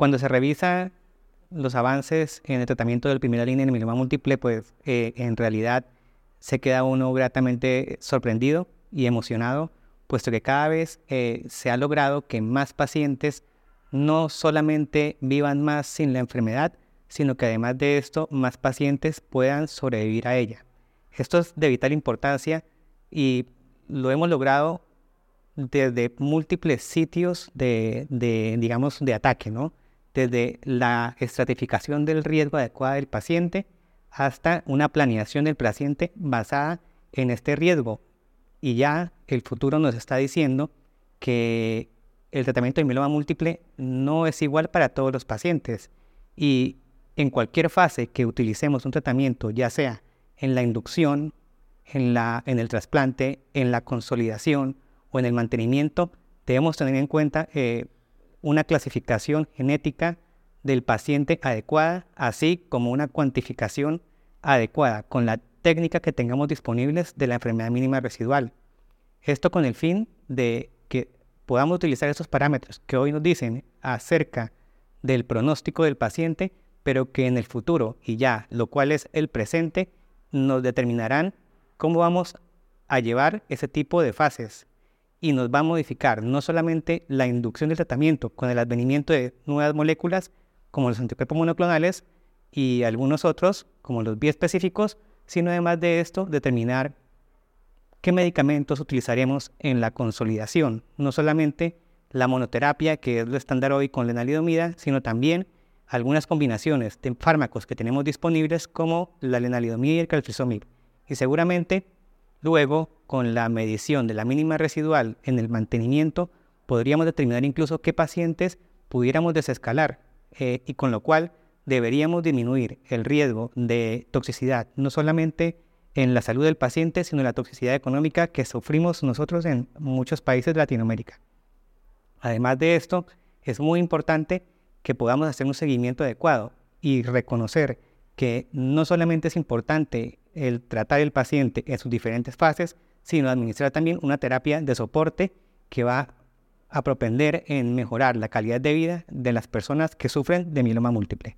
Cuando se revisa los avances en el tratamiento del primera línea en mieloma múltiple, pues eh, en realidad se queda uno gratamente sorprendido y emocionado, puesto que cada vez eh, se ha logrado que más pacientes no solamente vivan más sin la enfermedad, sino que además de esto, más pacientes puedan sobrevivir a ella. Esto es de vital importancia y lo hemos logrado desde múltiples sitios de, digamos, de ataque, ¿no? Desde la estratificación del riesgo adecuado del paciente hasta una planeación del paciente basada en este riesgo. Y ya el futuro nos está diciendo que el tratamiento de mieloma múltiple no es igual para todos los pacientes. Y en cualquier fase que utilicemos un tratamiento, ya sea en la inducción, en, la, en el trasplante, en la consolidación o en el mantenimiento, debemos tener en cuenta eh, una clasificación genética del paciente adecuada, así como una cuantificación adecuada con la técnica que tengamos disponibles de la enfermedad mínima residual. Esto con el fin de que podamos utilizar esos parámetros que hoy nos dicen acerca del pronóstico del paciente, pero que en el futuro y ya, lo cual es el presente, nos determinarán cómo vamos a llevar ese tipo de fases y nos va a modificar no solamente la inducción del tratamiento con el advenimiento de nuevas moléculas como los anticuerpos monoclonales y algunos otros como los biespecíficos, sino además de esto determinar qué medicamentos utilizaremos en la consolidación, no solamente la monoterapia, que es lo estándar hoy con lenalidomida, sino también algunas combinaciones de fármacos que tenemos disponibles como la lenalidomida y el calcifomib. Y seguramente luego con la medición de la mínima residual en el mantenimiento, podríamos determinar incluso qué pacientes pudiéramos desescalar eh, y con lo cual deberíamos disminuir el riesgo de toxicidad, no solamente en la salud del paciente, sino en la toxicidad económica que sufrimos nosotros en muchos países de Latinoamérica. Además de esto, es muy importante que podamos hacer un seguimiento adecuado y reconocer que no solamente es importante el tratar el paciente en sus diferentes fases, sino administrar también una terapia de soporte que va a propender en mejorar la calidad de vida de las personas que sufren de mieloma múltiple.